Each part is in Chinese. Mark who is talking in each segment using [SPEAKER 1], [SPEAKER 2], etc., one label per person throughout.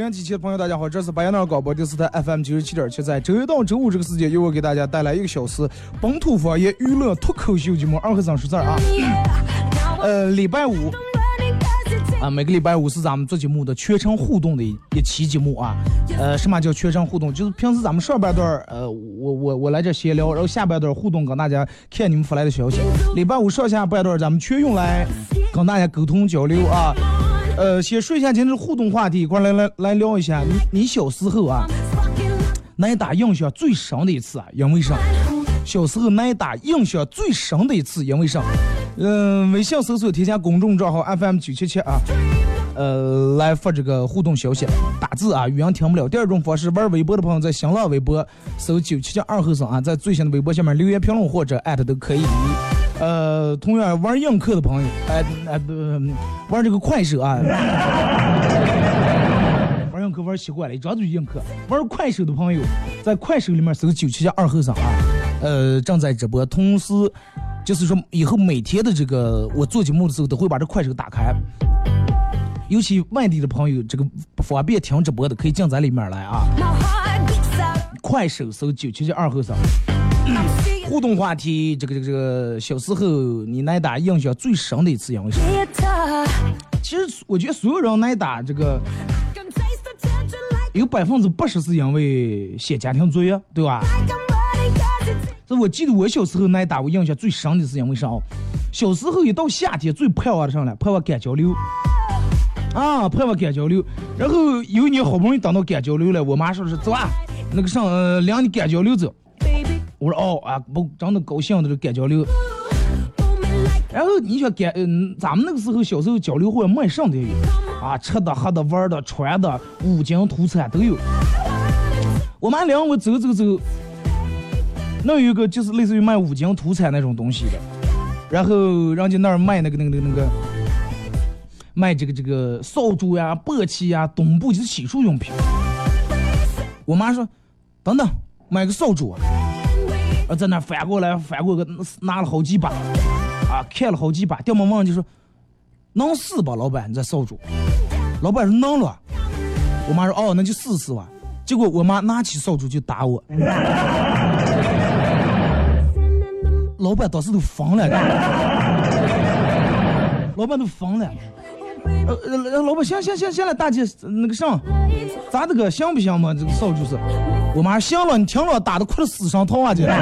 [SPEAKER 1] 音机前的朋友，大家好，这是白彦淖广播电视台 FM 九十七点七，在周一到周五这个时间，由我给大家带来一个小时本土方言娱乐脱口秀节目《二和尚说事儿》啊。呃，礼拜五啊，每个礼拜五是咱们做节目的全程互动的一期节目啊。呃，什么叫全程互动？就是平时咱们上半段呃，我我我来这闲聊，然后下半段互动，跟大家看你们发来的消息。礼拜五上下半段，咱们全用来跟大家沟通交流啊。呃，先说一下今天的互动话题，一块来来来聊一下。你你小时候啊，挨打印象最深的一次啊，因为啥？小时候挨打印象最深的一次，因为啥？嗯，微信搜索添加公众账号 FM 九七七啊，呃，来发这个互动消息，打字啊，语音听不了。第二种方式，玩微博的朋友在新浪微博搜九七七二后生啊，在最新的微博下面留言评论或者艾特都可以。呃，同样玩映客的朋友，哎哎不，玩这个快手啊，玩映客玩习惯了，一张嘴映客。玩快手的朋友，在快手里面搜九七七二后生啊，呃，正在直播，同时就是说以后每天的这个我做节目的时候都会把这快手打开，尤其外地的朋友，这个不方便听直播的可以进咱里面来啊。快手搜九七七二后生。互动话题，这个这个这个，小时候你挨打印象最深的一次因为什么？其实我觉得所有人挨打这个，有百分之八十是因为写家庭作业，对吧？这我记得我小时候挨打，我印象最深的是因为啥？小时候一到夏天最盼望的啥呢？盼望赶交流啊，盼望赶交流。然后有一年好不容易等到赶交流了，我妈说是走啊，那个上领你赶交流走。我说哦啊，不，真的高兴的这赶交流。然后你想赶，嗯，咱们那个时候小时候交流会卖上的有，啊，吃的、喝的、玩的、穿的，五金土产都有。我妈领我走走走，那有一个就是类似于卖五金土产那种东西的，然后人家那儿卖那个那个那个那个，卖这个这个扫帚呀、簸箕呀、墩布，就是洗漱用品。我妈说：“等等，买个扫帚。”啊，在那翻过来翻过个，拿了好几把，啊，看了好几把。掉毛毛就说：“能试吧，老板，你这扫帚。”老板说：“能了。”我妈说：“哦，那就试试吧。”结果我妈拿起扫帚就打我。老板当时都疯了，老板都疯了。呃呃，老板行行行行了，大姐那个啥，咋的个行不行嘛？这个扫帚是，我妈行了，你听了打的快了死上套啊去。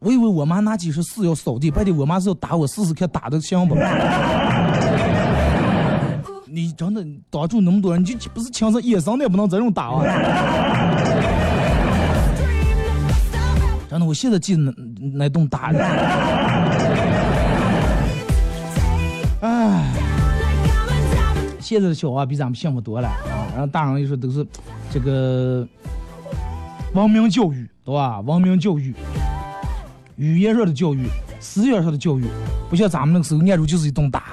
[SPEAKER 1] 我以为我妈拿起是是要扫地，白天我妈是要打我试试看打的行不？你真的挡住那么多人，你就不是亲生野生的也不能这种打啊！真的，我现在记得那那栋打的。现在的小娃比咱们幸福多了啊！然后大人就说都是这个文明教育，对吧？文明教育，语言上的教育，思想上的教育，不像咱们那个时候，按住就是一顿打。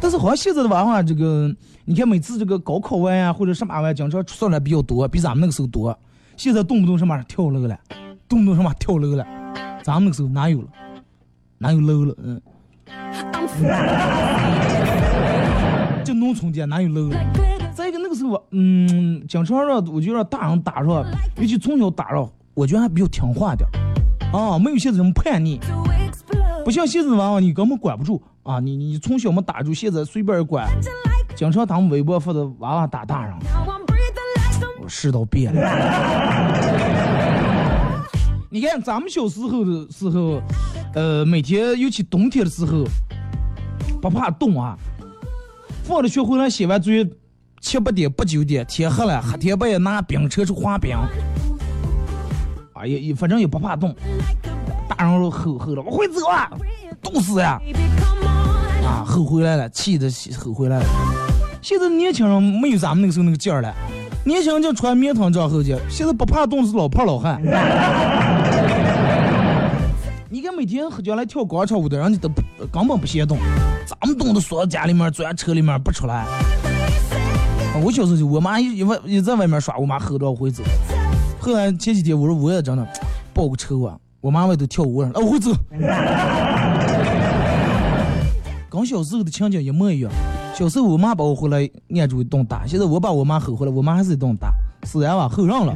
[SPEAKER 1] 但是好像现在的娃娃，这个你看每次这个高考完啊，或者什么玩意，经常出来比较多，比咱们那个时候多。现在动不动什么跳楼了，动不动什么跳楼了，咱们那个时候哪有了？哪有楼了？嗯。就农村间哪有楼？再一个那个时候，嗯，经常让我就让大人打上，尤其从小打上，我觉得还比较听话点啊，没有现在这么叛逆，不像现在娃娃，你根本管不住。啊，你你从小没打住，现在随便管，经常他们微博发的娃娃打大人，我世道变了。你看咱们小时候的时候，呃，每天尤其冬天的时候，不怕冻啊，放了学回来写完作业，七八点八九点天黑了，黑天半夜拿冰车去滑冰，啊也也反正也不怕冻，大人都吼吼了，我会走啊，冻死呀，啊吼回来了，气的吼回来了，现在年轻人没有咱们那个时候那个劲儿了。年轻人就穿棉裆长后去，现在不怕冻是老怕老汉。每天将来跳广场舞的人，家都根本不嫌冻，咱们冻的缩在家里面，钻车里面不出来。我小时候就我妈一外一在外面耍，我妈吼着我会走。后来前几天我说我也真的报个仇啊，我妈外头跳舞了，我会走。跟小时候的情景一模一样。小时候我妈把我回来按住一顿打，现在我把我妈吼回来，我妈还是一顿打，是然吧？吼上了。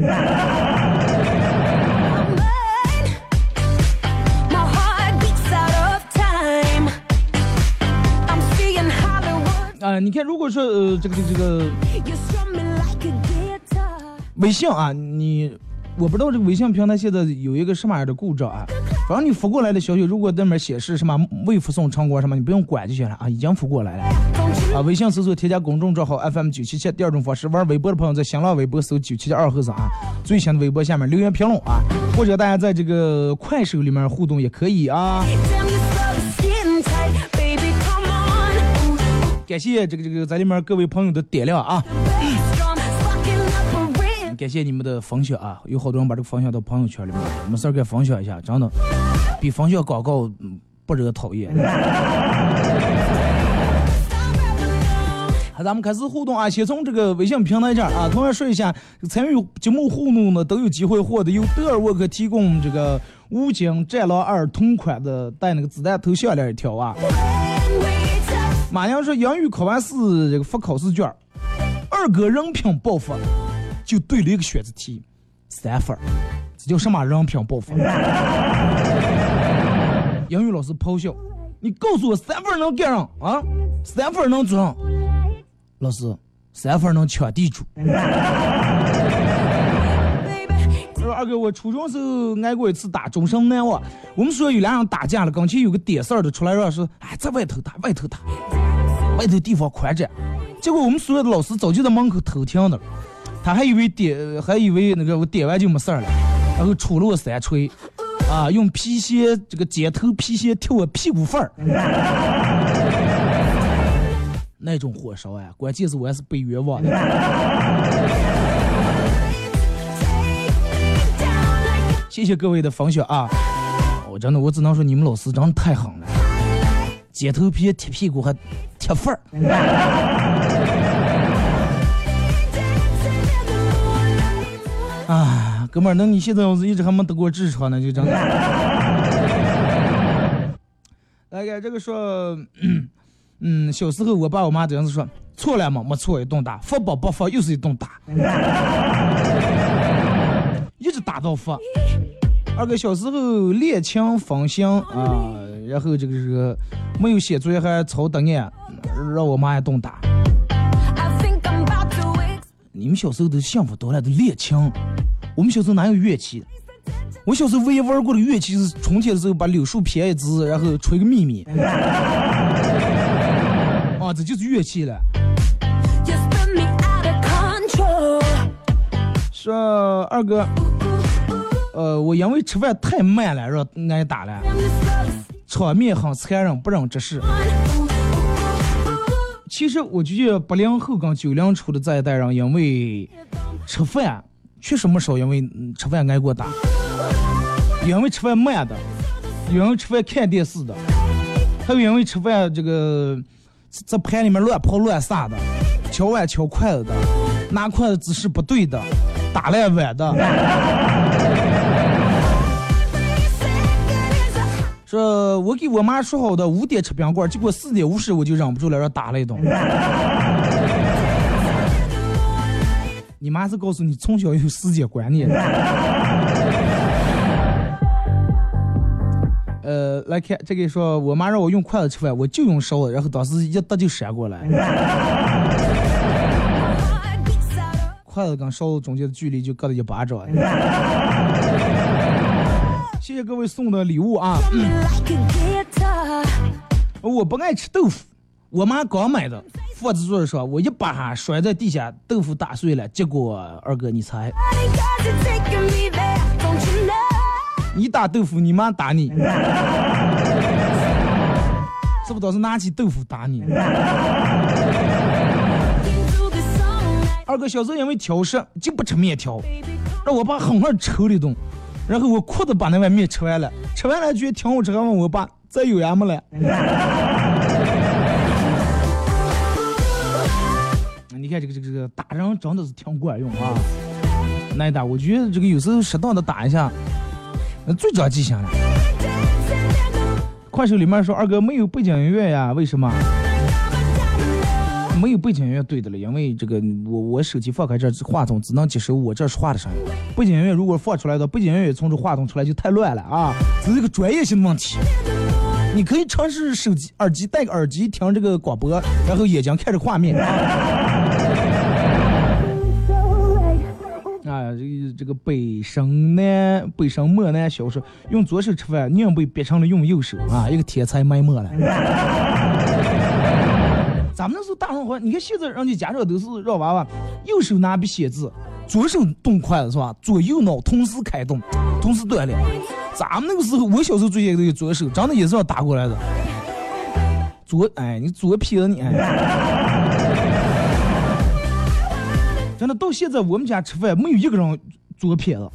[SPEAKER 1] 啊，你看，如果说呃这个这个这个微信啊，你。我不知道这个微信平台现在有一个什么样的故障啊？反正你发过来的消息，如果那边显示什么未发送成功什么，你不用管就行了啊，已经发过来了。啊，微信搜索添加公众账号 FM 九七七。第二种方式，玩微博的朋友在新浪微博搜九七七二和尚啊，最新的微博下面留言评论啊，或者大家在这个快手里面互动也可以啊。感谢这个这个在里面各位朋友的点亮啊。感谢你们的分享啊！有好多人把这个分享到朋友圈里面，没事儿给分享一下，真的比分享广告不惹讨厌。好，咱们开始互动啊！先从这个微信平台这儿啊，同样说一下，参与节目互动的都有机会获得由德尔沃克提供这个武警战狼二同款的带那个子弹头项链一条啊。马阳说英语考完试这个发考试卷，二哥人品爆发。就对了一个选择题，三分这叫什么人品爆发？英语老师咆哮：“你告诉我三分能干上啊？三分能做上？”老师，三分能抢地主。二哥，我初中时候挨过一次打，终身难忘。我们说有俩人打架了，跟前有个点事儿的出来让说：“哎，在外头打，外头打，外头地方宽展。”结果我们所有的老师早就在门口偷听的。他还以为点，还以为那个我点完就没事儿了，然后出了我三锤，啊，用皮鞋这个尖头皮鞋踢我屁股缝儿，那种火烧啊！关键是我还是被冤枉的。谢谢各位的分享啊！我真的，我只能说你们老师真的太狠了，剪头皮、贴屁股还贴缝儿。啊，哥们儿，那你现在要是一直还没得过痔疮呢，就真的。来个这个说，嗯，小时候我爸我妈这样子说，错了嘛，没错，一顿打；发吧不发，又是一顿打，一直打到发。二哥小时候练琴分心啊，然后这个这个没有写作业还抄答案，让我妈也动打。你们小时候都幸福多了，都练琴。我们小时候哪有乐器？我小时候唯一玩过的乐器是春天的时候把柳树编一支，然后吹个秘密。啊，这就是乐器了。说二哥，呃，我因为吃饭太慢了，让挨打了，场面很残忍，不忍直视。其实我觉得八零后跟九零初的这一代人，因为吃饭确实没少，因为吃饭挨过打，因为吃饭慢的，因为吃饭看电视的，还有因为吃饭这个在盘里面乱跑乱撒的，敲碗敲筷子的，拿筷子姿势不对的，打烂碗的。说我给我妈说好的五点吃冰棍，结果四点五十我就忍不住了，让打了一顿。你妈是告诉你从小有时间观念。呃，来看这个说，我妈让我用筷子吃饭，我就用勺子，然后当时一搭就闪过来。筷子跟勺子中间的距离就隔了一巴掌。谢谢各位送的礼物啊！我不爱吃豆腐，我妈刚买的，放在桌子上，我一把摔在地下，豆腐打碎了。结果二哥你猜？你打豆腐，你妈打你，是不是？倒是拿起豆腐打你。二哥小时候因为挑食，就不吃面条，让我爸狠狠抽了一顿。然后我哭着把那碗面吃完了，吃完了就挺好吃，还问我爸再有呀没了。你看这个这个这个打人真的是挺管用啊！挨打，我觉得这个有时候适当的打一下，那最长记性了。快手里面说二哥没有背景音乐呀？为什么？没有背景音乐对的了，因为这个我我手机放开这话筒只能接收我这说话的声音。背景音乐如果放出来的背景音乐从这话筒出来就太乱了啊，这是一个专业性的问题。你可以尝试手机耳机戴个耳机听这个广播，然后眼睛看着画面。啊，这个这个北生南北生漠南小说用左手吃饭，宁被憋成了用右手啊，一个天才埋没了。咱们那时候大人话，你看现在人家家长都是让娃娃右手拿笔写字，左手动筷子是吧？左右脑同时开动，同时锻炼。咱们那个时候，我小时候最先都有左手，真的也是要打过来的。左，哎，你左撇子你，真的到现在我们家吃饭没有一个人左撇子，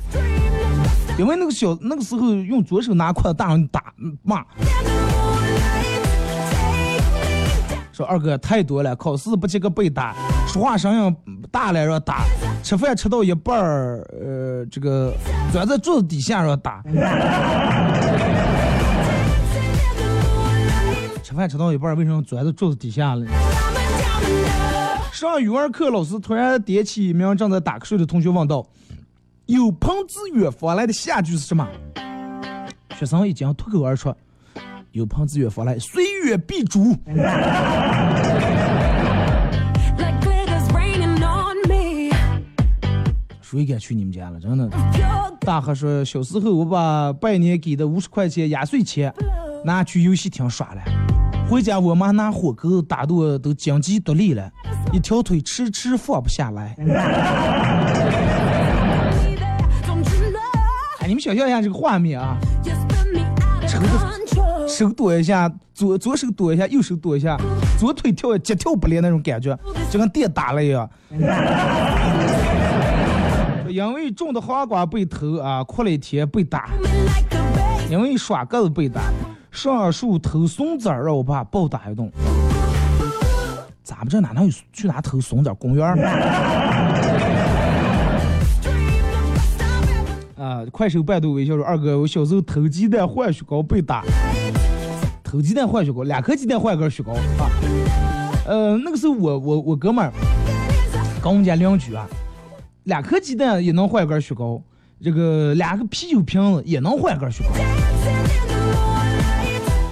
[SPEAKER 1] 因为那个小那个时候用左手拿筷子，大人打骂。说二哥太多了，考试不及格被打，说话声音大了让打，吃饭吃到一半儿，呃，这个钻在桌子底下让打，吃饭吃到一半儿为什么钻在桌子底下了？上语文课，老师突然点起一名正在打瞌睡的同学问道：“有朋自远方来的下句是什么？”学生一惊，脱口而出。有朋自远方来，虽远必诛。谁敢去你们家了？真的。大河说，小时候我把拜年给的五十块钱压岁钱拿去游戏厅耍了，回家我妈拿火钩打我都经济独立了，一条腿迟迟放不下来。哎，你们想象一下这个画面啊，抽的。手躲一下，左左手躲一下，右手躲一下，左腿跳，急跳不连那种感觉，就跟电打了一样。因为种的黄瓜被偷啊，哭了一天被打。因为耍鸽子被打，上树偷松子儿，让我爸暴打一顿。咱们这哪能有去哪偷松子儿？公园儿。啊，快手百度微笑说二哥，我小时候偷鸡蛋换雪糕被打，偷鸡蛋换雪糕，两颗鸡蛋换根雪糕啊。呃，那个时候我我我哥们儿跟我们家邻居啊，两颗鸡蛋也能换根雪糕，这个两个啤酒瓶子也能换根雪糕，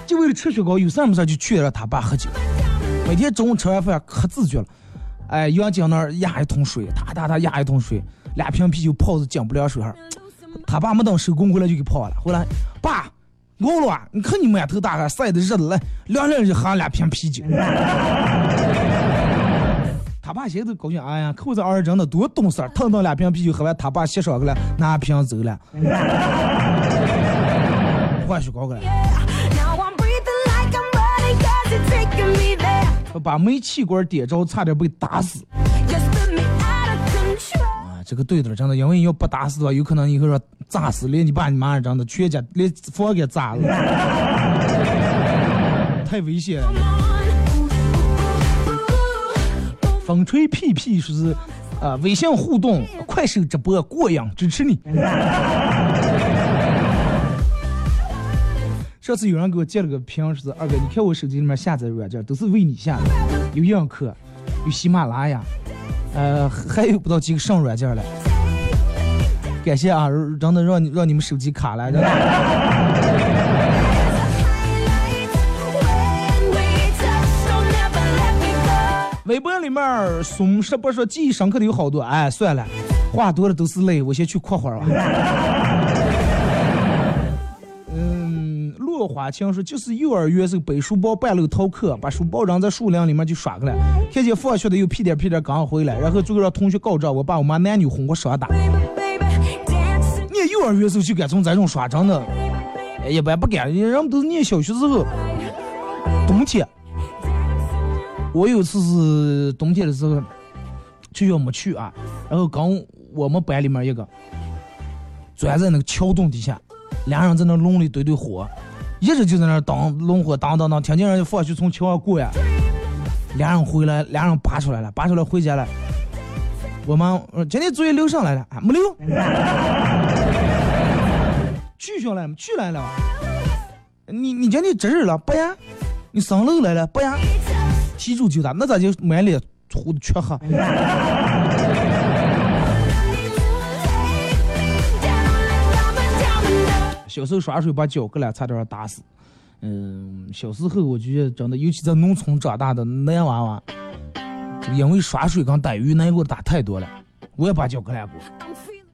[SPEAKER 1] 就为了吃雪糕，有事没事就去让他爸喝酒，每天中午吃完饭可自觉了，哎，杨江那儿压一桶水，哒哒哒压一桶水，两瓶啤酒泡在江不凉水上。他爸没等收工回来就给跑了。回来，爸，饿了啊！你看你满头大汗，晒得热的来，凉凉就喝两瓶啤酒。他爸现在都高兴，哎呀，看这儿子真的多懂事儿，腾腾两瓶啤酒喝完，他爸洗上去了，拿瓶走了，换雪糕去了。把煤气管点着，差点被打死。这个对的，真的，因为要不打死的话，有可能以后说炸死，连你爸你妈真的全家连房给炸了，太危险了。风吹屁屁说是啊，微信互动，快手直播过瘾，支持你。上次有人给我截了个屏，说是二哥，你看我手机里面下载软件都是为你下的，有映客，有喜马拉雅。呃，还有不到几个上软件了，感谢啊，真的让你让你们手机卡了，真的。微博里面松是不是说记忆深刻的有好多，哎，算了，话多了都是泪，我先去括会儿吧。花青说就是幼儿园时候背书包半路逃课，把书包扔在树林里面就耍去了。看见放学的又屁颠屁颠刚回来，然后最后让同学告状，我爸我妈男女混过双打。你幼儿园时候就敢从这种耍，真的，一般不敢。人们都是念小学时候，冬天。我有次是冬天的时候，学校没去啊，然后刚我们班里面一个钻在那个桥洞底下，俩人在那笼里堆堆火。一直就在那当龙火当当当，听见人家放学从桥上过呀，俩人回来，俩人拔出来了，拔出来回家了。我妈，今天作业留上来了，啊没留。去下来去来了。你你今天值日了不呀？你上楼来了不呀？提住就打，那咋就满脸糊的缺黑？小时候耍水把脚割了，差点打死。嗯，小时候我觉得真的，尤其在农村长大的男娃娃，因为耍水跟逮鱼，那给我打太多了。我也把脚割烂过。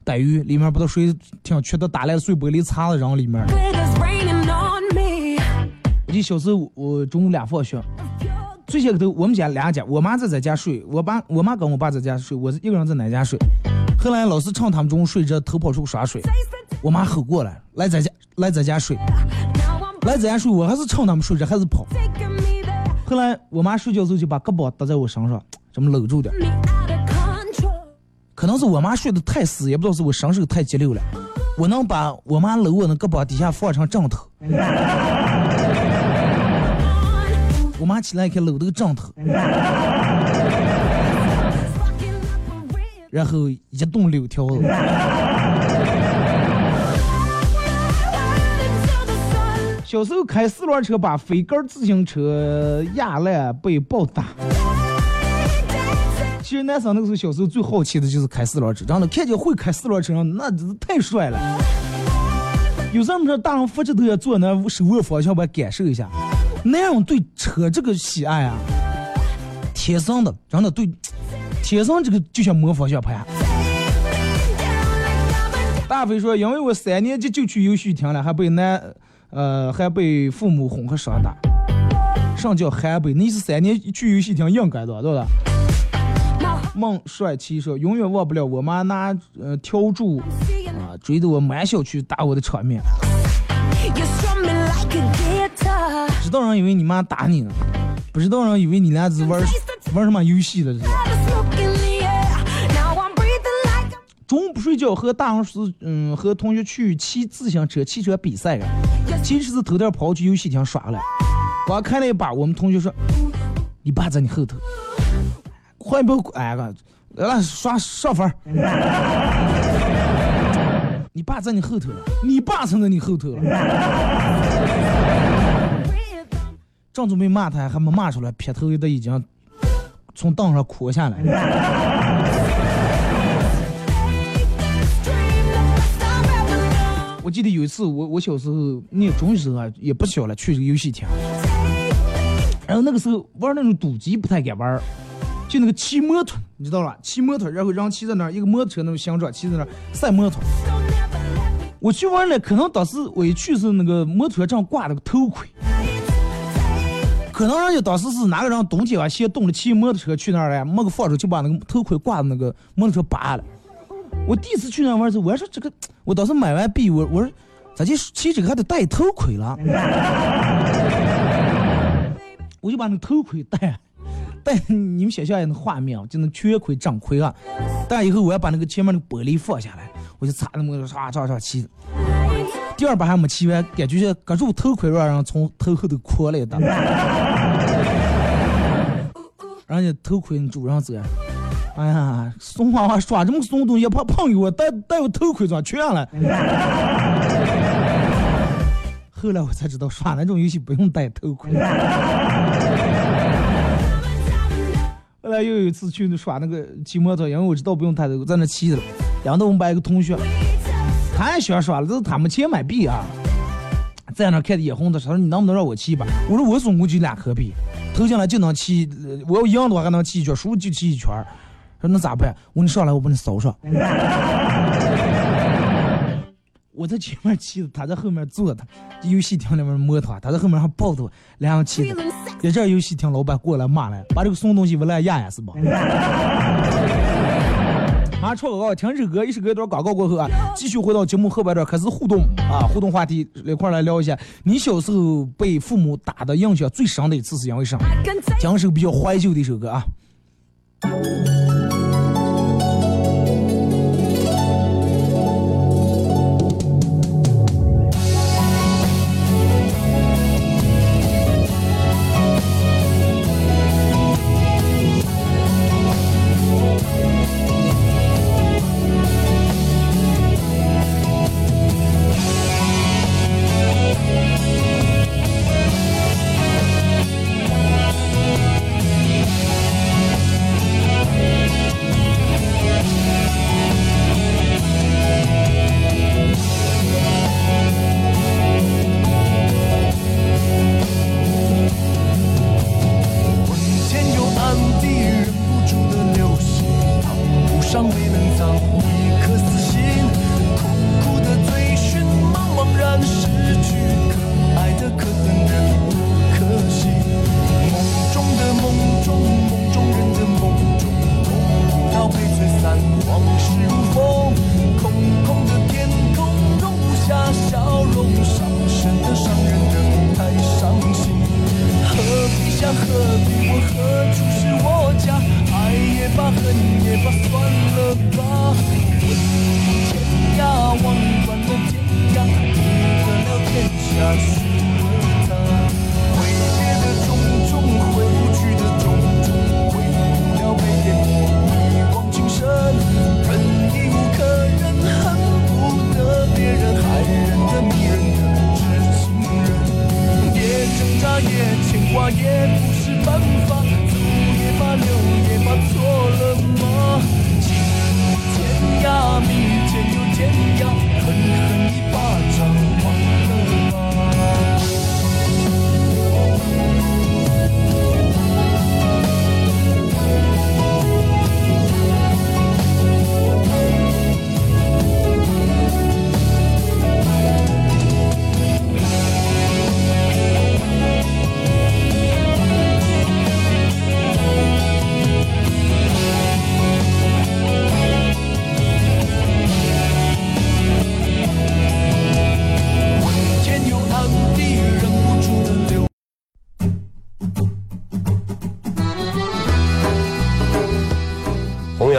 [SPEAKER 1] 逮鱼里面不都水挺缺的，打烂碎玻璃碴子扔里面。我记小时候我中午俩放学，最先个头我们家两家，我妈在咱家睡，我爸我妈跟我爸在家睡，我一个人在俺家睡。后来老师趁他们中午睡着，偷跑出去耍水。我妈吼过来，来咱家，来咱家睡，来咱家睡，我还是趁他们睡着，还是跑。后来我妈睡觉时候就把胳膊搭在我身上，这么搂住点。可能是我妈睡得太死，也不知道是我身手太激溜了，我能把我妈搂我那胳膊底下放成枕头。我妈起来一看，搂这个枕头，然后一动柳条子。小时候开四轮车把飞杆自行车压烂被暴打。其实男生那个时候小时候最好奇的就是开四轮车，真的看见会开四轮车上那真是太帅了。有时候说大人扶着都要坐那手握方向盘感受一下，男人对车这个喜爱啊，天生的，真的对，天生这个就像摸方向盘。大飞说，因为我三年级就去游戏厅了，还被男。呃，还被父母哄和伤打，上叫还被？你是三年去游戏厅应该的，对吧？孟帅气说，永远忘不了我妈拿呃笤帚啊追着我满小区打我的场面。知道人以为你妈打你呢，不知道人以为你俩是玩玩什么游戏了，这是。中午不睡觉，和大学时嗯和同学去骑自行车、汽车比赛了，其实是偷点跑去游戏厅耍了。我开了一把，我们同学说：“你爸在你后头。”换一包哎个，来刷上分。你爸在你后头了，你爸藏在你后头了。正准备骂他，还没骂出来，撇头都已经从凳上哭下来。我记得有一次，我我小时候念中学时候啊，也不小了，去游戏厅，然后那个时候玩那种赌机不太敢玩，就那个骑摩托，你知道吧？骑摩托，然后人骑在那儿，一个摩托车那种形状，骑在那儿赛摩托。我去玩了，可能当时我一去是那个摩托车上挂了个头盔，可能人家当时是哪个人冬天啊嫌冻了，骑摩托车去那儿了，没个放着就把那个头盔挂在那个摩托车拔了。我第一次去那玩的时候，我还说这个，我当时买完币，我我说咋就骑这个还得戴头盔了？我就把那头盔戴，戴你们想象一下那画面，就那全盔正盔啊。戴以后我要把那个前面那个玻璃放下来，我就擦那么唰唰唰骑。第二把还没骑完，感觉像搁住头盔让人从头后头磕了一裆，人家头盔你主人走。哎呀，怂娃娃耍这么怂东西，怕碰给我戴戴个头盔装全了。后来我才知道耍那种游戏不用戴头盔。后来又有一次去耍那个骑摩托，因为我知道不用戴头盔，在那骑着。然后我们班一个同学，他也喜欢耍了，这是他没钱买币啊，在那看的眼红的，他说你能不能让我骑吧？我说我总共就两颗币，投进来就能骑，我要赢的话还能骑一圈，输就骑一圈。说那咋办？我说你上来，我帮你扫上。我在前面骑着，他在后面坐着。游戏厅里面摸他，他在后面还抱着我，然后骑着。在这游戏厅老板过来骂来，把这个送东西我来压压是吧？啊，唱广告，听首歌，一首歌一段广告过后啊，继续回到节目后半段开始互动啊，互动话题一块来聊一下，你小时候被父母打的印象最深的一次是因为啥？讲首比较怀旧的一首歌啊。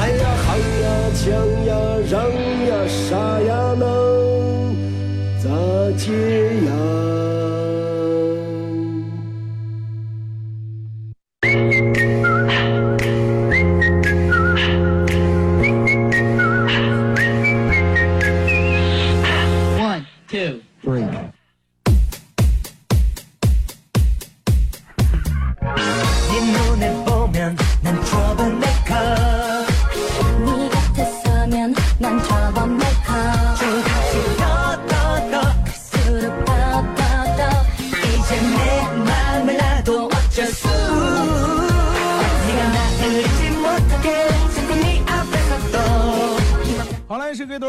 [SPEAKER 2] 哎呀喊呀抢呀嚷呀啥呀能咋接呀？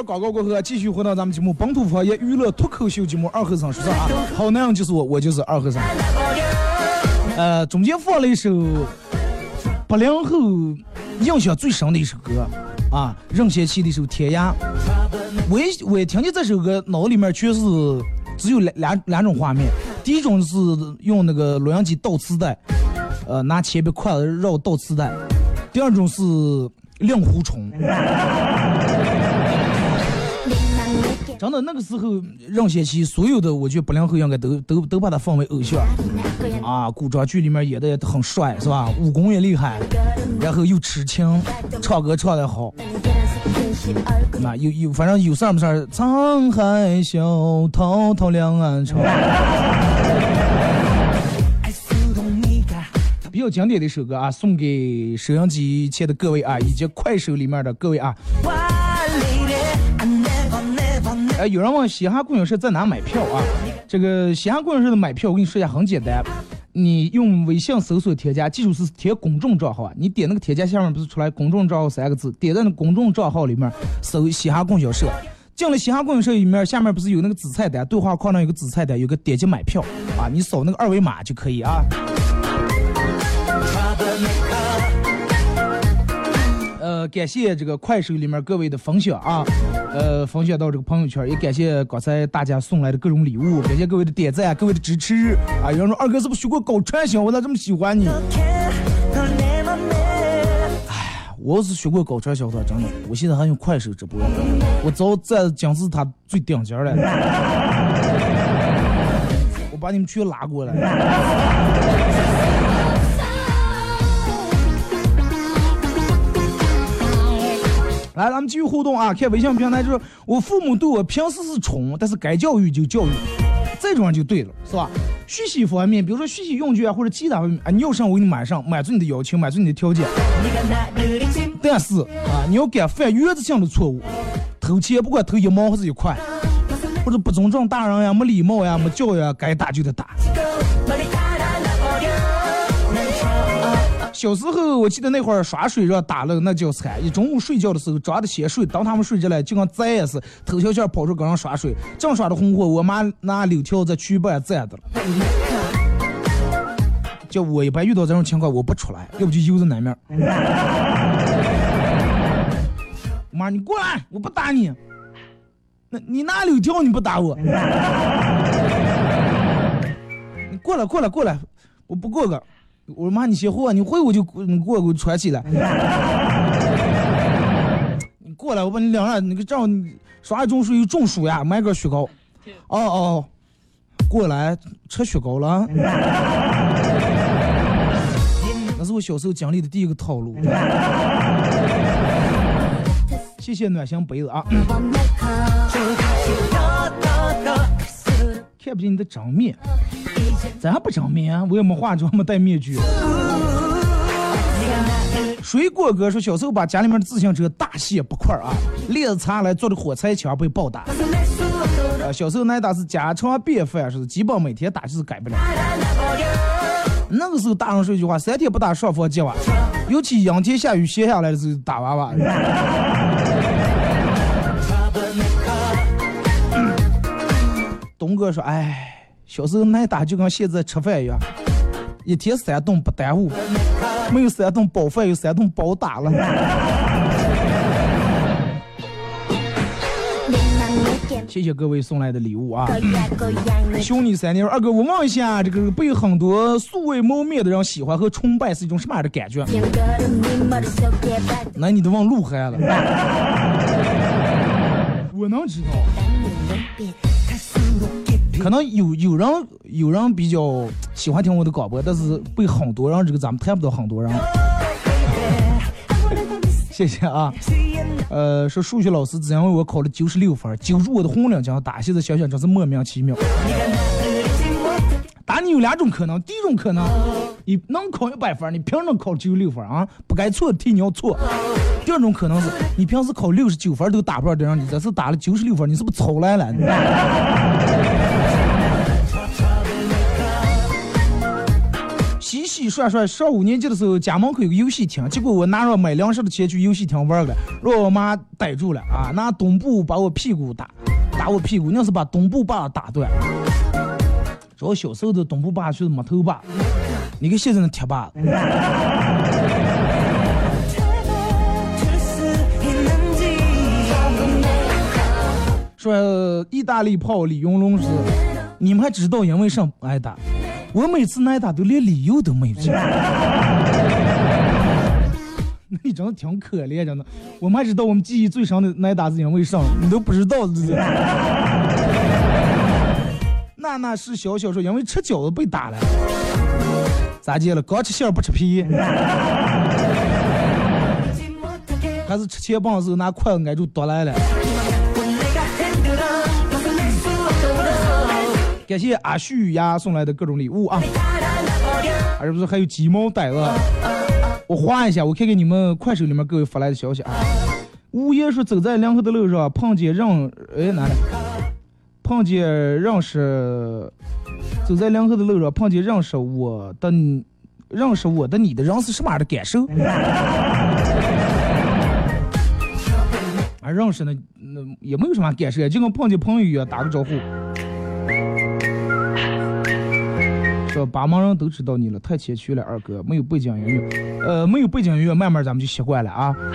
[SPEAKER 1] 广告过后，继续回到咱们节目《本土方言娱乐脱口秀》节目二和尚说啥？好男人就是我，我就是二和尚。呃，中间放了一首八零后印象最深的一首歌啊，任贤齐的一首《天涯》。我一我一听见这首歌，脑里面全是只有两两两种画面。第一种是用那个录音机倒磁带，呃，拿铅笔筷子绕倒磁带；第二种是令狐冲。真的那个时候，任贤齐所有的，我觉得八零后应该都都都把他放为偶像啊！古装剧里面演的也很帅，是吧？武功也厉害，然后又痴情，唱歌唱得好。那有有，反正有事儿没事儿，沧海笑，滔滔两岸潮。比较经典的一首歌啊，送给收音机前的各位啊，以及快手里面的各位啊。哎，有人问西汉供销社在哪买票啊？这个西汉供销社的买票，我跟你说一下，很简单，你用微信搜索添加，记住是填公众账号啊。你点那个添加下面不是出来公众账号三个字，点在那公众账号里面搜西汉供销社，进了西汉供销社里面，下面不是有那个紫菜单，对话框上有个紫菜单，有个点击买票啊，你扫那个二维码就可以啊。呃，感谢这个快手里面各位的分享啊，呃，分享到这个朋友圈，也感谢刚才大家送来的各种礼物，感谢各位的点赞，各位的支持啊。有人说二哥是不是学过搞传销？我咋这么喜欢你？哎，我是学过搞传销的，真的，我现在还用快手直播，我早在金字塔最顶尖了，我把你们全拉过来。来，咱们继续互动啊！看微信平台，就是我父母对我平时是宠，但是该教育就教育，这种人就对了，是吧？学习方面，比如说学习用具啊，或者其他方面啊，你要上我给你买上，满足你的要求，满足你的条件。但是啊，你要敢犯原则性的错误，偷钱不管偷一毛或者一块，或者不尊重大人呀，没礼貌呀，没教育，该打就得打。小时候，我记得那会儿耍水让打了，那叫惨。一中午睡觉的时候，抓的先睡，等他们睡着了，就跟贼也是，偷悄悄跑出跟上耍水。正耍的红火，我妈拿柳条在渠边站着了。叫我一般遇到这种情况，我不出来，要不就悠着南面。妈，你过来，我不打你。那你拿柳条你不打我？你过来，过来，过来，我不过个。我说妈，你先活，你会我就你过来给我穿起来。你过来，我把你两人那个正耍一中暑有中暑呀，买个雪糕。哦哦，过来吃雪糕了。那是我小时候经历的第一个套路。谢谢暖心杯子啊。看不见你的正面。咱不长面，我也没化妆，没戴面具。水果哥说，小时候把家里面的自行车大卸八块啊，链子擦来做的火柴枪被暴打。呃，小时候挨打是家常便饭，是基本每天打就是改不了。那个时候大人说一句话：三天不打上房揭瓦。尤其阴天下雨歇下来的时候打娃娃。东哥说：“哎，小时候挨打就跟现在吃饭一样，一天三顿不耽误，没有三顿饱饭，有三顿饱打了。”谢谢各位送来的礼物啊！兄弟三年，二哥，我问一下，这个被很多素未谋面的人喜欢和崇拜是一种什么样的感觉？那你都问鹿晗了，我能知道。可能有有人有人比较喜欢听我的广播，但是被很多人这个咱们谈不到很多人。谢谢啊。呃，说数学老师只因为我考了九十六分，揪住我的红领巾打。现在想想真是莫名其妙。打你有两种可能，第一种可能，你能考一百分，你凭什么考九十六分啊？不该错的题你要错。第二种可能是你平时考六十九分都打不上的人，你这次打了九十六分，你是不是操来了？涮涮，上五年级的时候，家门口有个游戏厅，结果我拿着买粮食的钱去游戏厅玩了，让我妈逮住了啊！拿墩布把我屁股打，打我屁股，硬是把墩布把打断。说我小时候的墩布把就是木头把，你看现在的铁把。说意大利炮李云龙是，你们还知道因为什么挨打？我每次挨打都连理由都没有。那你真的挺可怜，真的。我们还知道我们记忆最深的挨打是因为什么？你都不知道，娜娜是？小小说，因为吃饺子被打了。咋接了？刚吃馅不吃皮。还是吃切棒的时候拿筷子挨住剁来了。感谢阿旭呀送来的各种礼物啊，是不是还有鸡毛掸子？我划一下，我看看你们快手里面各位发来的消息啊。物业说走在两河的路上，碰见认哎哪里？碰见认识，走在两河的路上碰见认识我的认识我的你的人是什么样的感受？啊，认识呢，那也没有什么感受，就跟碰见朋友一样打个招呼。说八盲人都知道你了，太谦虚了，二哥没有背景音乐，呃，没有背景音乐，慢慢咱们就习惯了啊。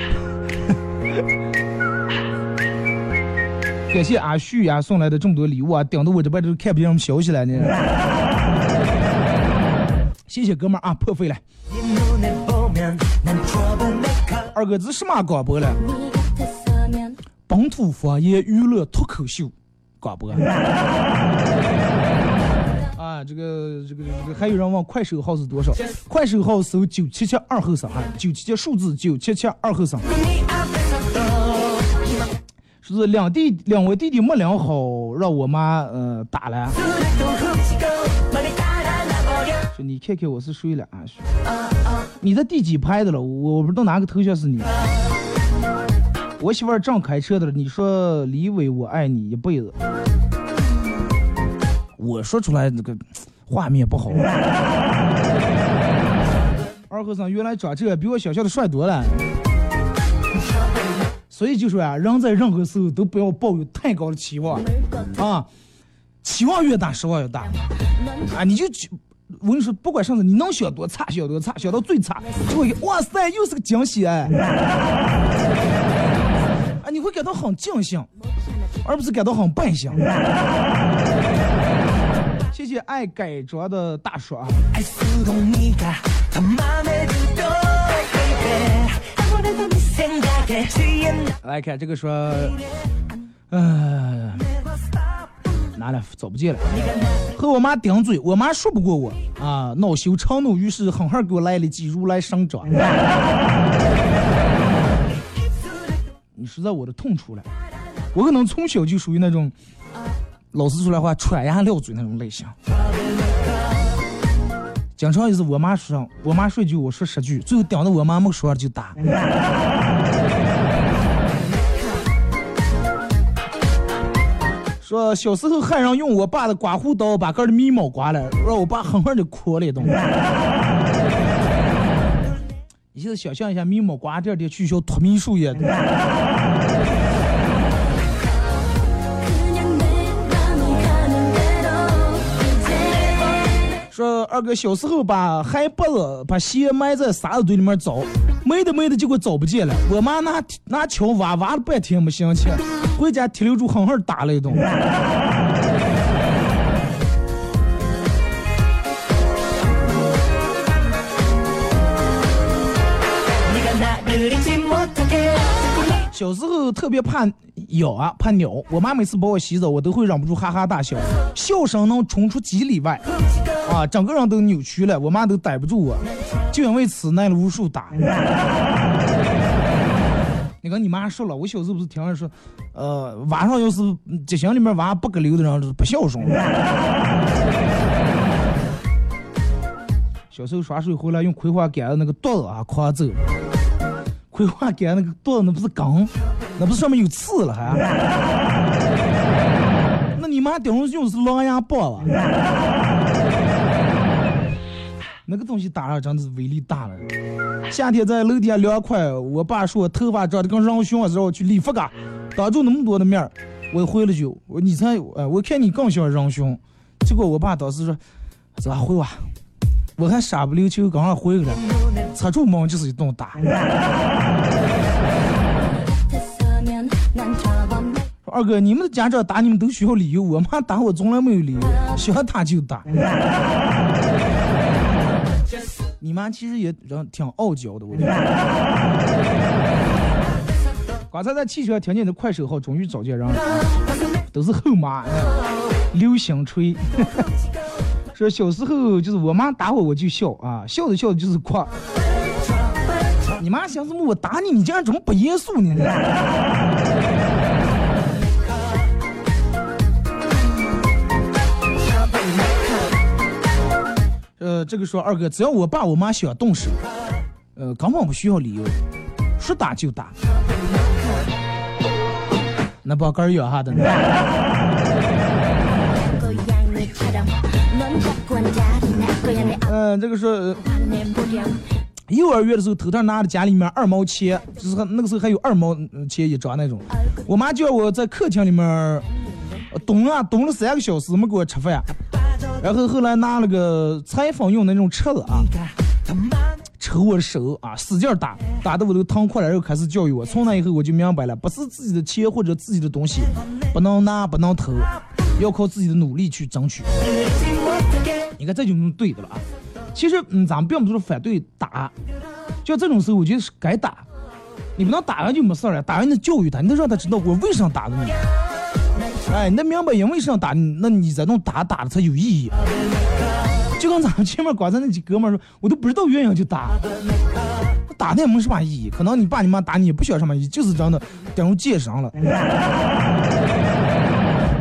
[SPEAKER 1] 感谢阿旭呀送来的这么多礼物啊，顶得我这边都看不见什么消息了呢。谢谢哥们儿啊，破费了。二哥这是什么广播了？本土方言娱乐脱口秀广播。啊，这个这个这个还有人问快手号是多少？快手号搜九七七二后生啊，九七七数字九七七二后生。说是两弟两位弟弟没领好，让我妈呃打了。说你看看我是谁了啊？你在第几排的了？我不知道哪个头像是你。我媳妇正开车的了。你说李伟我爱你一辈子。我说出来那个画面不好。二和尚原来长这比我想象的帅多了。所以就说啊，人在任何时候都不要抱有太高的期望啊，期望越大失望越大啊！你就去我跟你说，不管上次你能想多差想多差，想到最差，就会哇塞，又是个惊喜哎！啊，你会感到很尽兴，而不是感到很半兴。爱改装的大叔啊！来看这个说，嗯，拿了找不见了。和我妈顶嘴，我妈说不过我啊，恼羞成怒，于是狠狠给我来了几如来神掌。你说在我的痛处了，我可能从小就属于那种。老师说来话，喘牙撂嘴那种类型。经常也是我妈说，我妈说一句，我说十句，最后顶着我妈没说就打。说小时候还让用我爸的刮胡刀把个的眉毛刮了，让我爸狠狠的哭了一顿。你现在想象一下，眉毛刮第二天去学脱眉术也。说二哥小时候把鞋拔了，把鞋埋在沙子堆里面找，埋的埋的，结果找不见了。我妈拿拿锹挖挖了半天没想起，回家铁溜柱狠狠打了一顿。小时候特别怕咬啊，怕鸟。我妈每次帮我洗澡，我都会忍不住哈哈大笑，笑声能冲出几里外，啊，整个人都扭曲了。我妈都逮不住我，就因为此挨了无数打。你跟你妈说了，我小时候不是听人说，呃，晚上要是吉祥里面娃不给溜的人，不孝顺。小时候耍水回来用葵花杆的那个刀子啊，狂走。葵花杆那个刀子那不是梗，那不是上面有刺了还？那你妈顶上用的是狼牙棒了。那个东西打上真的是威力大了。夏天在楼底下凉快，我爸说我头发长得跟人熊似的，我去理发嘎，当着那么多的面我回了句，我你猜，哎，我看你更像人熊。结果我爸当时说，咋，回吧。我还傻不溜秋，刚刚回了，擦住门就是一顿打。二哥，你们的家长打你们都需要理由，我妈打我从来没有理由，想打就打。你妈其实也人挺傲娇的，我觉得。刚才在汽车听见的快手号，终于找见人了，都是后妈，流星锤。说小时候就是我妈打我我就笑啊，笑着笑着就是哭。你妈想什么？我打你，你竟然这么不严肃呢？呃，这个说二哥，只要我爸我妈想动手，呃，根本不需要理由，说打就打。那把杆儿咬下的呢？嗯，这个说幼儿园的时候偷偷拿着家里面二毛钱，就是那个时候还有二毛钱一张那种。我妈叫我在客厅里面蹲啊蹲了三个小时没给我吃饭，然后后来拿了个裁缝用那种尺子啊，抽我的手啊，使劲打，打的我都疼哭了，然后开始教育我。从那以后我就明白了，不是自己的钱或者自己的东西不能拿不能偷，要靠自己的努力去争取。你看这就是对的了啊！其实，嗯，咱们并不是反对打，就这种时候，我觉得是该打。你不能打完就没事了，打完得教育他，你得让他知道我为啥打的你。哎，你明白因为啥打你，那你这种打打的才有意义。就跟咱们前面刚才那几哥们说，我都不知道原因就打，打的也没什么意义。可能你爸你妈打你也不需要什么意义，就是真的等于健身了。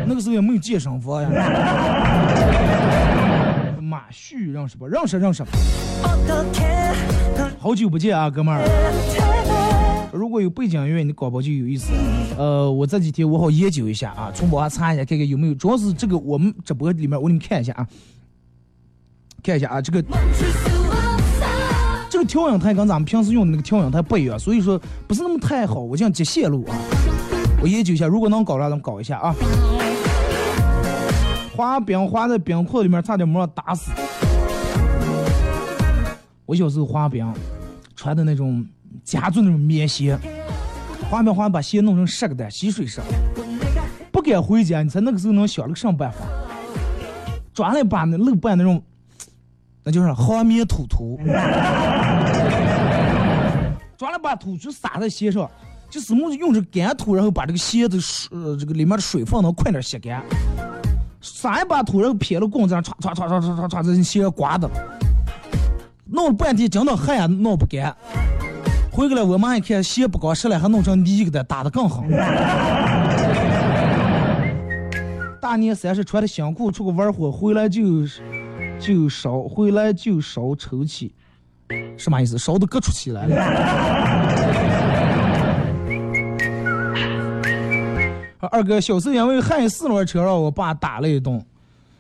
[SPEAKER 1] 那个时候也没有健身房呀。马旭认识不？认识认识。好久不见啊，哥们儿！如果有背景音乐，你搞不就有意思。呃，我这几天我好研究一下啊，从网上查一下，看看有没有。主要是这个我们直播里面，我给你们看一下啊，看一下啊，这个这个调音台跟咱们平时用的那个调音台不一样，所以说不是那么太好。我想接线路啊，我研究一下，如果能搞了，咱们搞一下啊。滑冰滑在冰库里面，差点没打死。我小时候滑冰，穿的那种夹住那种棉鞋，滑冰滑把鞋弄成湿的吸水湿，不敢回家。你猜那个时候能想了个什么办法？抓了一把那露半那种，那就是黄棉土土，抓了把土去撒在鞋上，就是么用这干土，然后把这个鞋子水这个里面的水分能快点吸干。撒一把土，然后撇了棍子，歘歘歘歘歘歘歘，这鞋刮的，弄了半天，真的汗也弄不干。回过来，我妈一看鞋不光湿了，还弄成泥给他打的更狠。大年三十穿的新裤出去玩火，回来就就烧，回来就烧抽气，什么意思？烧的各处起来了。二哥小时候因为害四轮车让我爸打了一顿，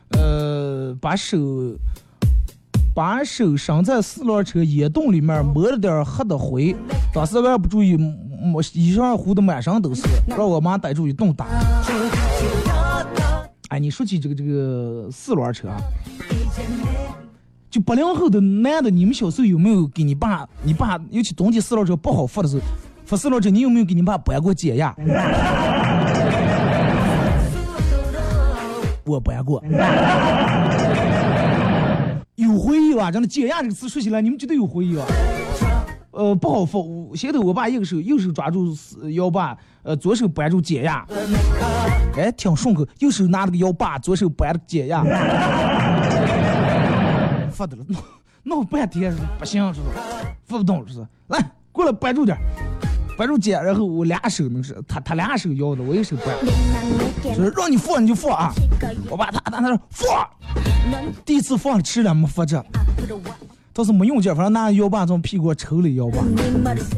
[SPEAKER 1] 呃，把手把手伸在四轮车烟洞里面抹了点黑的灰，当时还不注意，抹衣裳糊的满身都是，让我妈逮住一顿打。哎，你说起这个这个四轮车啊，就八零后的男的，你们小时候有没有给你爸、你爸，尤其冬天四轮车不好发的时候，发饲料车，你有没有给你爸搬过解压？我搬过。有回忆吧？真的，解压这个词说起来，你们绝对有回忆吧？呃，不好发。前头我爸一个手右手抓住腰把，呃，左手扳住解压，哎，挺顺口。右手拿了个腰把，左手扳着解压。发的了，弄弄半天不行，是吧？发不动，是来过来扳住点，扳住肩，然后我俩手能是，他他俩手摇的，我一手掰，就是让你放你就放啊！我把他他他说放，第一次放吃了没放着，倒是没用劲，反正拿腰板从屁股抽了腰板。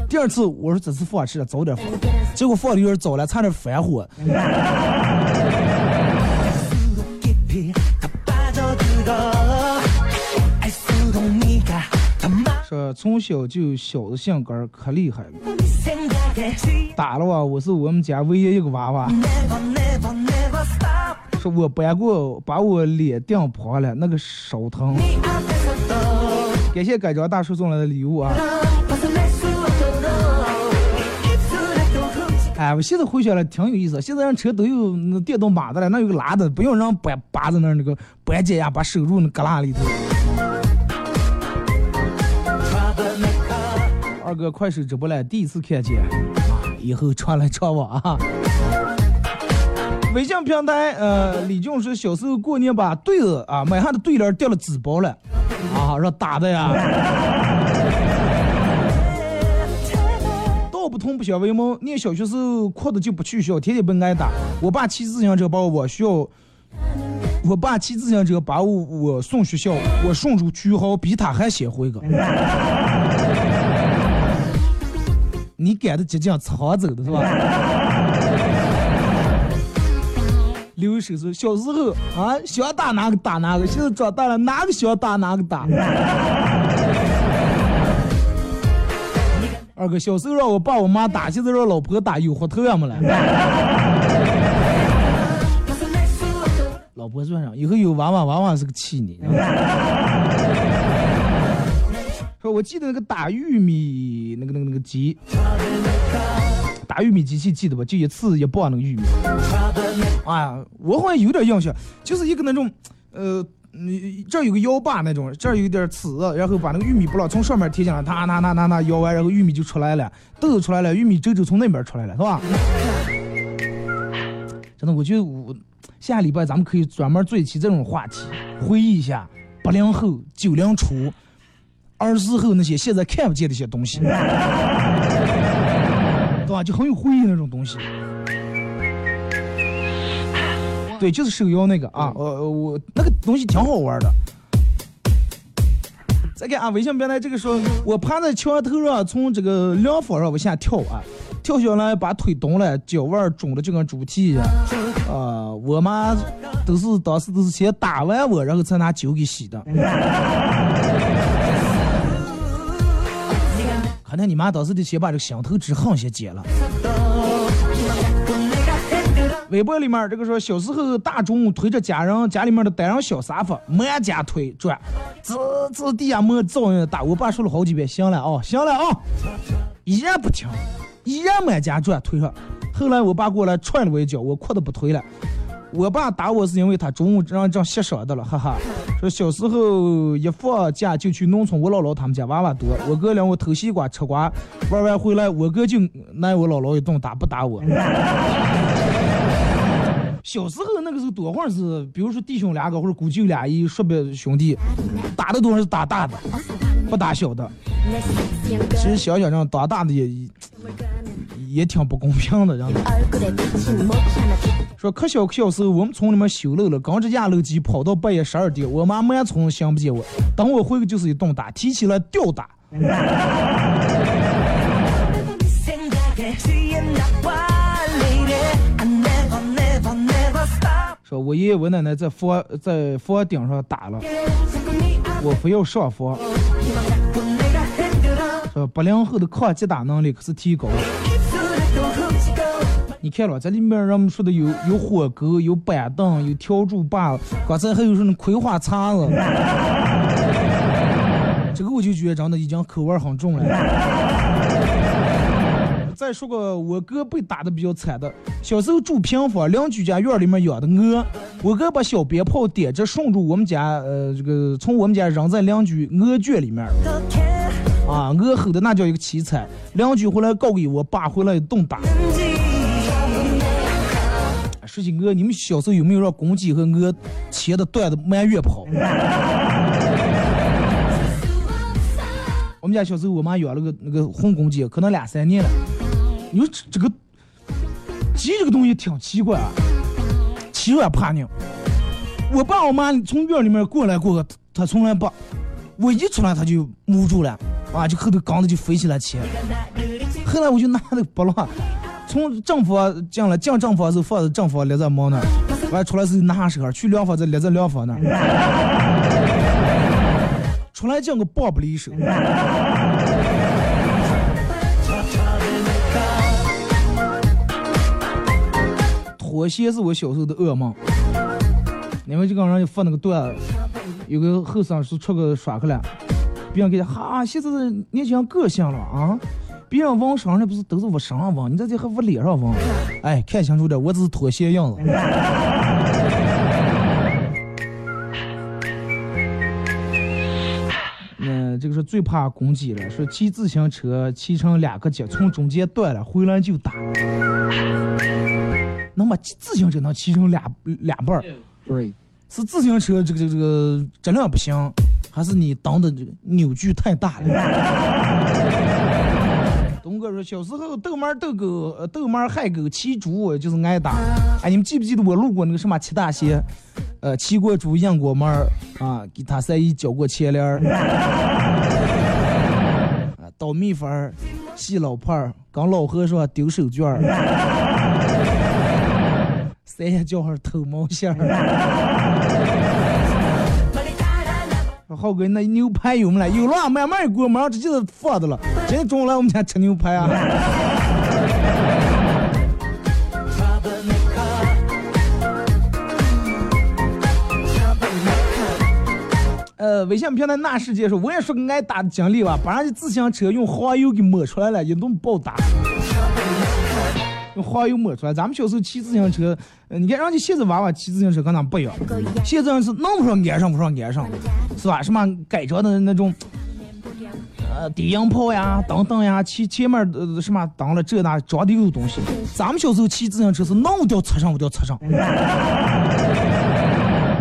[SPEAKER 1] 第二次我说这次放吃了早点放，结果放的有点早了，差点反火。说从小就小的性格可厉害了，打了我，我是我们家唯一一个娃娃。说我搬过，把我脸顶破了，那个手疼。感谢改装大叔送来的礼物啊！哎，我现在回想了挺有意思，现在人车都有那电动把子了，那有个拉的，不用人掰扒在那儿那个扳解呀，把手入那旮旯里头。二哥快手直播了，第一次看见，啊以后常来常往啊。微信平台，呃，李俊说小时候过年把对子啊买下的对联掉了纸包了，啊，让打的呀。道不同不相为谋，念小学时候哭的就不去学校，天天被挨打。我爸骑自行车把我往学校，我爸骑自行车把我我送学校，我顺住区号比他还先回个。你赶着即将藏走的是吧？留手说小时候啊，想打哪个打哪个，现在长大了哪个想打哪个打。二哥小时候让我爸我妈打，现在让老婆打，有活头呀没了。老婆算上，以后有娃娃，娃娃是个气你。我记得那个打玉米那个那个那个机，打玉米机器记得吧？就一次一磅那个玉米。哎呀，我好像有点印象，就是一个那种，呃，你这有个摇把那种，这儿有点刺，然后把那个玉米不知道从上面贴进来，它那那那那摇完，然后玉米就出来了，豆子出来了，玉米粥就从那边出来了，是吧？真的，我觉得我下礼拜咱们可以专门做一期这种话题，回忆一下八零后、九零初。儿时候那些现在看不见的一些东西，对吧？就很有回忆那种东西。对，就是手摇那个啊，呃，我那个东西挺好玩的。再看啊，微信平台这个时候，我趴在墙头上，从这个凉房上往下跳啊，跳下来把腿冻了，脚腕肿的就跟猪蹄一样。啊，我妈都是当时都是先打完我，然后才拿酒给洗的。可能你妈当时得先把这个心头之恨先解了。微博里面这个说，小时候大中午推着家人家里面的单人小沙发，满家推转，吱吱地下没噪音大。我爸说了好几遍，行了啊，行了啊，依然不听，依然满家转推上。后来我爸过来踹了我一脚，我哭的不推了。我爸打我是因为他中午让让吸伤的了，哈哈。说小时候一放假就去农村，我姥姥他们家娃娃多，我哥领我偷西瓜吃瓜，玩完回来我哥就挨我姥姥一顿打，不打我。小时候那个时候多会是，比如说弟兄两个或者姑舅俩一叔伯兄弟，打的多是打大的，不打小的。其实想想让打大的也也挺不公平的，让。说可小可小时候，我们村里面修楼了，刚着压楼机跑到半夜十二点，我妈满村想不见我，等我回去就是一顿打，提起来吊打。说我爷爷我奶奶在房在房顶上打了，我非要上房。说八零后的抗击打能力可是提高了。你看了，这里面人们说的有有火钩，有板凳，有笤帚把，刚才还有什么葵花叉子。这个我就觉得真的已经口味很重了。再说个我哥被打的比较惨的，小时候住平房，邻居家院里面养的鹅，我哥把小鞭炮点着顺住我们家，呃，这个从我们家扔在邻居鹅圈里面儿，啊，鹅吼的那叫一个凄惨，邻居回来告给我爸，回来一顿打。说起鹅，你们小时候有没有让公鸡和鹅牵的断的满月跑？我们家小时候，我妈养了个那个红公鸡，可能两三年了。你说这这个鸡这个东西挺奇怪啊，欺软怕硬。我爸我妈从院里面过来过，他从来不，我一出来他就捂住了，啊，就后头刚子就飞起来起。后来我就拿那个拨浪，从正房进来进正房时候放在正房立在门那儿，完出来时候拿上手去凉房再立在凉房那儿，出来进个棒不离手。拖鞋是我小时候的噩梦，因为这个人就发那个段，有个后生是出去耍去了，别人给他哈，现在的年轻人个性了啊，别人纹身那不是都是往身上纹，你这这还往脸上纹，哎，看清楚点，我只是拖鞋样子。嗯，这个是最怕攻击了，说骑自行车骑成两个节，从中间断了，回来就打。能把自行车能骑成俩两半儿，
[SPEAKER 3] 对，
[SPEAKER 1] 是自行车这个这个这个质量不行，还是你当的这个扭矩太大了？小时候逗猫逗狗，呃逗猫害狗骑猪就是挨打。哎，你们记不记得我路过那个什么七大仙？呃，骑过猪应过猫啊，给他三姨交过钱帘儿，啊，倒蜜蜂儿，洗老婆儿，跟老和尚丢手绢儿。三爷叫号偷毛线儿，浩哥，那牛排有没了？有了，慢慢过，马上这就放的了。今天中午来我们家吃牛排啊！呃，微信平台那世界说，我也说个挨打的经历吧，把人家自行车用黄油给抹出来了，一顿暴打。用黄油抹出来。咱们小时候骑自行车，你看人家现在娃娃骑自行车跟咱不一样，现在是弄不上安上不上安上，是吧？什么改装的那种，呃，低音炮呀、等等呀，前前面呃什么挡了这那装的有东西。咱们小时候骑自行车是弄掉车上，不掉车上，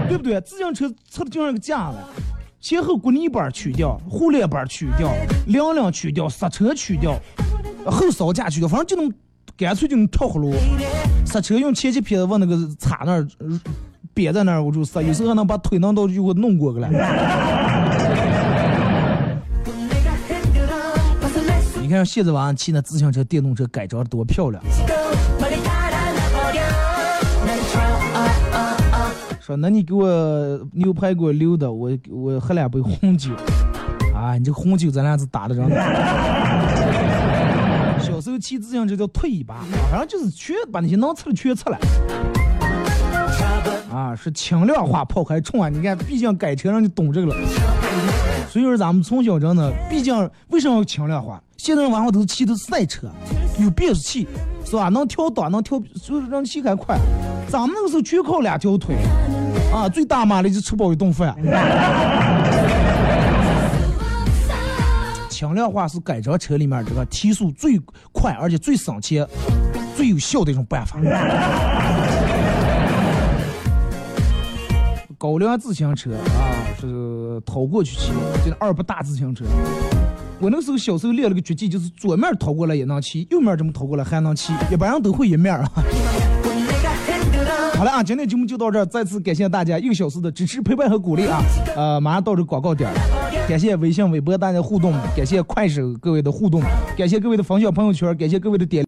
[SPEAKER 1] 对不对？自行车车的就像个架子，前后滚泥板去掉，护链板去掉，两两去掉，刹车去掉，后扫架去掉，反正就能。干脆就能跳葫芦，刹车用前几片子往那个插那儿，瘪在那儿我就刹，有时候还能把腿弄到就给我弄过去了。你看现在娃骑那自行车、电动车改装多漂亮。说那你给我牛排给我留的，我我喝两杯红酒。啊，你这红酒咱俩是打的着骑自行车叫退一把，好像就是全把那些能吃的全吃了。啊，是轻量化抛开冲啊！你看，毕竟改车人就懂这个了。所以说咱们从小真的，毕竟为什么要轻量化？现在娃娃都是骑的赛车，有变速器，是吧？能调档，能调，所以让骑还快。咱们那个时候全靠两条腿，啊，最大马力就吃饱一顿饭。轻量化是改装车里面这个提速最快，而且最省钱、最有效的一种办法。高粱自行车啊，是掏过去骑，就是二八大自行车。我那时候小时候练了个绝技，就是左面掏过来也能骑，右面这么掏过来还能骑，一般人都会一面啊。好了啊，今天节目就到这儿，再次感谢大家一个小时的支持、陪伴和鼓励啊！呃，马上到这广告点了。感谢微信、微博大家互动，感谢快手各位的互动，感谢各位的分享朋友圈，感谢各位的点。